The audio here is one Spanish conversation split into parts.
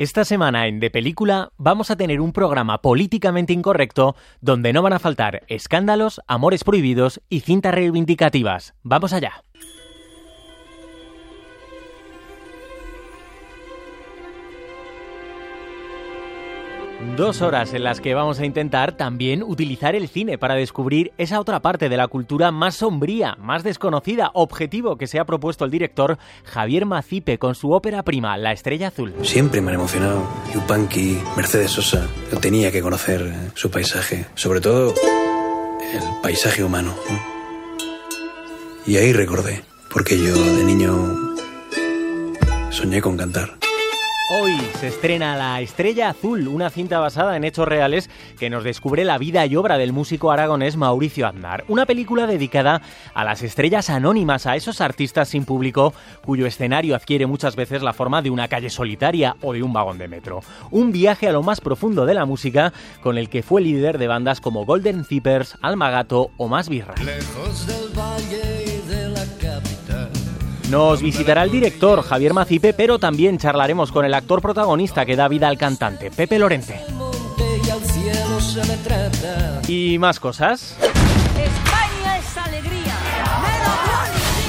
Esta semana en De Película vamos a tener un programa políticamente incorrecto donde no van a faltar escándalos, amores prohibidos y cintas reivindicativas. Vamos allá. Dos horas en las que vamos a intentar también utilizar el cine para descubrir esa otra parte de la cultura más sombría, más desconocida, objetivo que se ha propuesto el director Javier Macipe con su ópera prima La Estrella Azul. Siempre me han emocionado Yupanqui, Mercedes Sosa. Yo tenía que conocer eh, su paisaje, sobre todo el paisaje humano. Y ahí recordé, porque yo de niño soñé con cantar. Hoy se estrena La Estrella Azul, una cinta basada en hechos reales que nos descubre la vida y obra del músico aragonés Mauricio Aznar. Una película dedicada a las estrellas anónimas, a esos artistas sin público cuyo escenario adquiere muchas veces la forma de una calle solitaria o de un vagón de metro. Un viaje a lo más profundo de la música con el que fue líder de bandas como Golden Zippers, Almagato o Más valle nos visitará el director Javier Macipe, pero también charlaremos con el actor protagonista que da vida al cantante, Pepe Lorente. Y más cosas. España es alegría.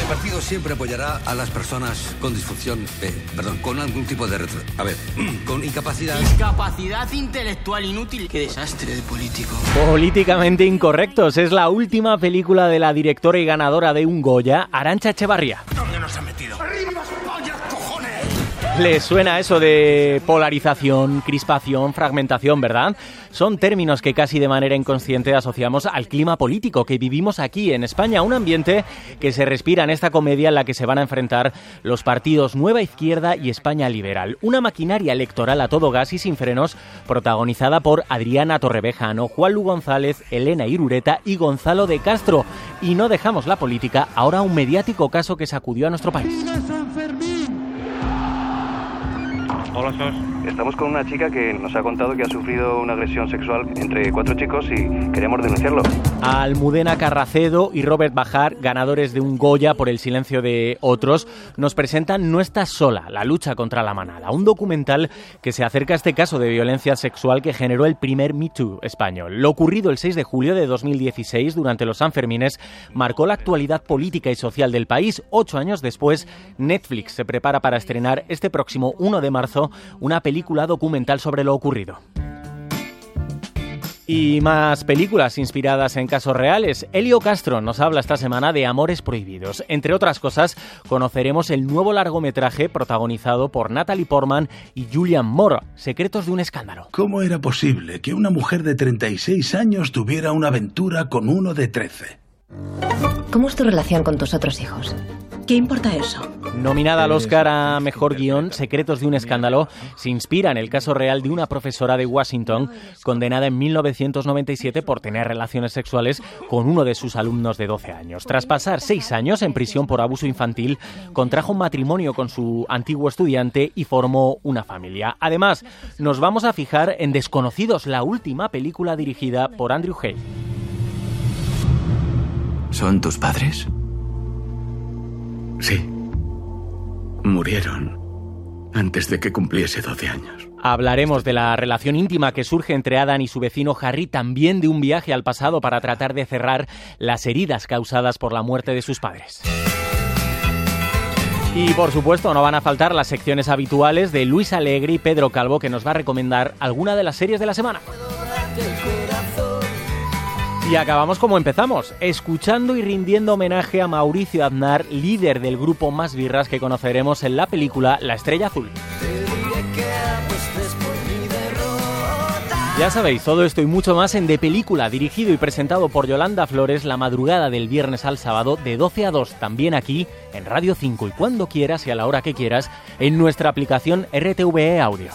El partido siempre apoyará a las personas con disfunción, eh, perdón, con algún tipo de retro. A ver, con incapacidad. Discapacidad intelectual inútil. Qué desastre de político. Políticamente incorrectos. Es la última película de la directora y ganadora de un Goya, Arancha Echevarría. Le suena eso de polarización, crispación, fragmentación, ¿verdad? Son términos que casi de manera inconsciente asociamos al clima político que vivimos aquí en España, un ambiente que se respira en esta comedia en la que se van a enfrentar los partidos Nueva Izquierda y España Liberal. Una maquinaria electoral a todo gas y sin frenos, protagonizada por Adriana Torrevejano, Juan Lu González, Elena Irureta y Gonzalo de Castro. Y no dejamos la política, ahora un mediático caso que sacudió a nuestro país. Hola, Sos. Estamos con una chica que nos ha contado que ha sufrido una agresión sexual entre cuatro chicos y queremos denunciarlo. Almudena Carracedo y Robert Bajar, ganadores de un Goya por el silencio de otros, nos presentan No estás sola, la lucha contra la manada, un documental que se acerca a este caso de violencia sexual que generó el primer Me Too español. Lo ocurrido el 6 de julio de 2016 durante los Sanfermines marcó la actualidad política y social del país. Ocho años después, Netflix se prepara para estrenar este próximo 1 de marzo una película documental sobre lo ocurrido. Y más películas inspiradas en casos reales. Elio Castro nos habla esta semana de Amores Prohibidos. Entre otras cosas, conoceremos el nuevo largometraje protagonizado por Natalie Portman y Julian Moore, Secretos de un escándalo. ¿Cómo era posible que una mujer de 36 años tuviera una aventura con uno de 13? ¿Cómo es tu relación con tus otros hijos? ¿Qué importa eso? Nominada al Oscar a Mejor Guión, Secretos de un Escándalo, se inspira en el caso real de una profesora de Washington condenada en 1997 por tener relaciones sexuales con uno de sus alumnos de 12 años. Tras pasar seis años en prisión por abuso infantil, contrajo un matrimonio con su antiguo estudiante y formó una familia. Además, nos vamos a fijar en Desconocidos, la última película dirigida por Andrew Hay. ¿Son tus padres? Sí. Murieron antes de que cumpliese 12 años. Hablaremos de la relación íntima que surge entre Adam y su vecino Harry, también de un viaje al pasado para tratar de cerrar las heridas causadas por la muerte de sus padres. Y por supuesto no van a faltar las secciones habituales de Luis Alegre y Pedro Calvo que nos va a recomendar alguna de las series de la semana. Y acabamos como empezamos, escuchando y rindiendo homenaje a Mauricio Aznar, líder del grupo Más Birras que conoceremos en la película La Estrella Azul. Ya sabéis, todo esto y mucho más en De Película, dirigido y presentado por Yolanda Flores la madrugada del viernes al sábado de 12 a 2, también aquí en Radio 5 y cuando quieras y a la hora que quieras en nuestra aplicación RTVE Audio.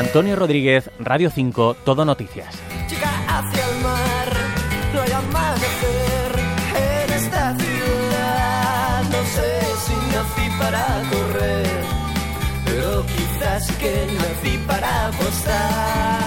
Antonio Rodríguez, Radio 5, Todo Noticias. Chica hacia el mar, no hay amanecer en esta ciudad. No sé si nací para correr, pero quizás que nací para apostar.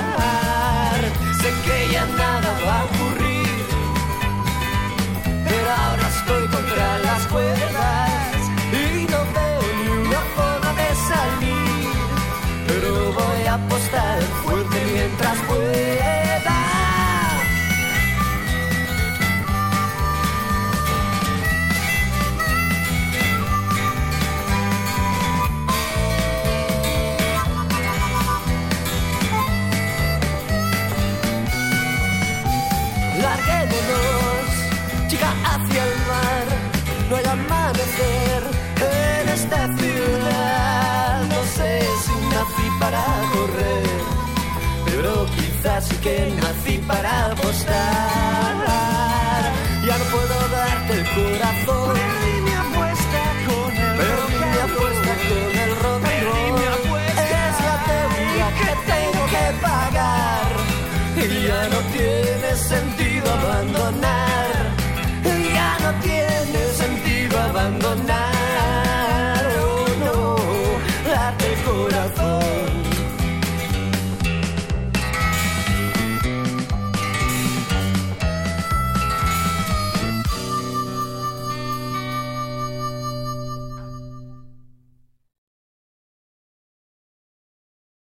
chica hacia el mar, no hay amanecer en esta ciudad. No sé si nací para correr, pero quizás sí que nací para apostar.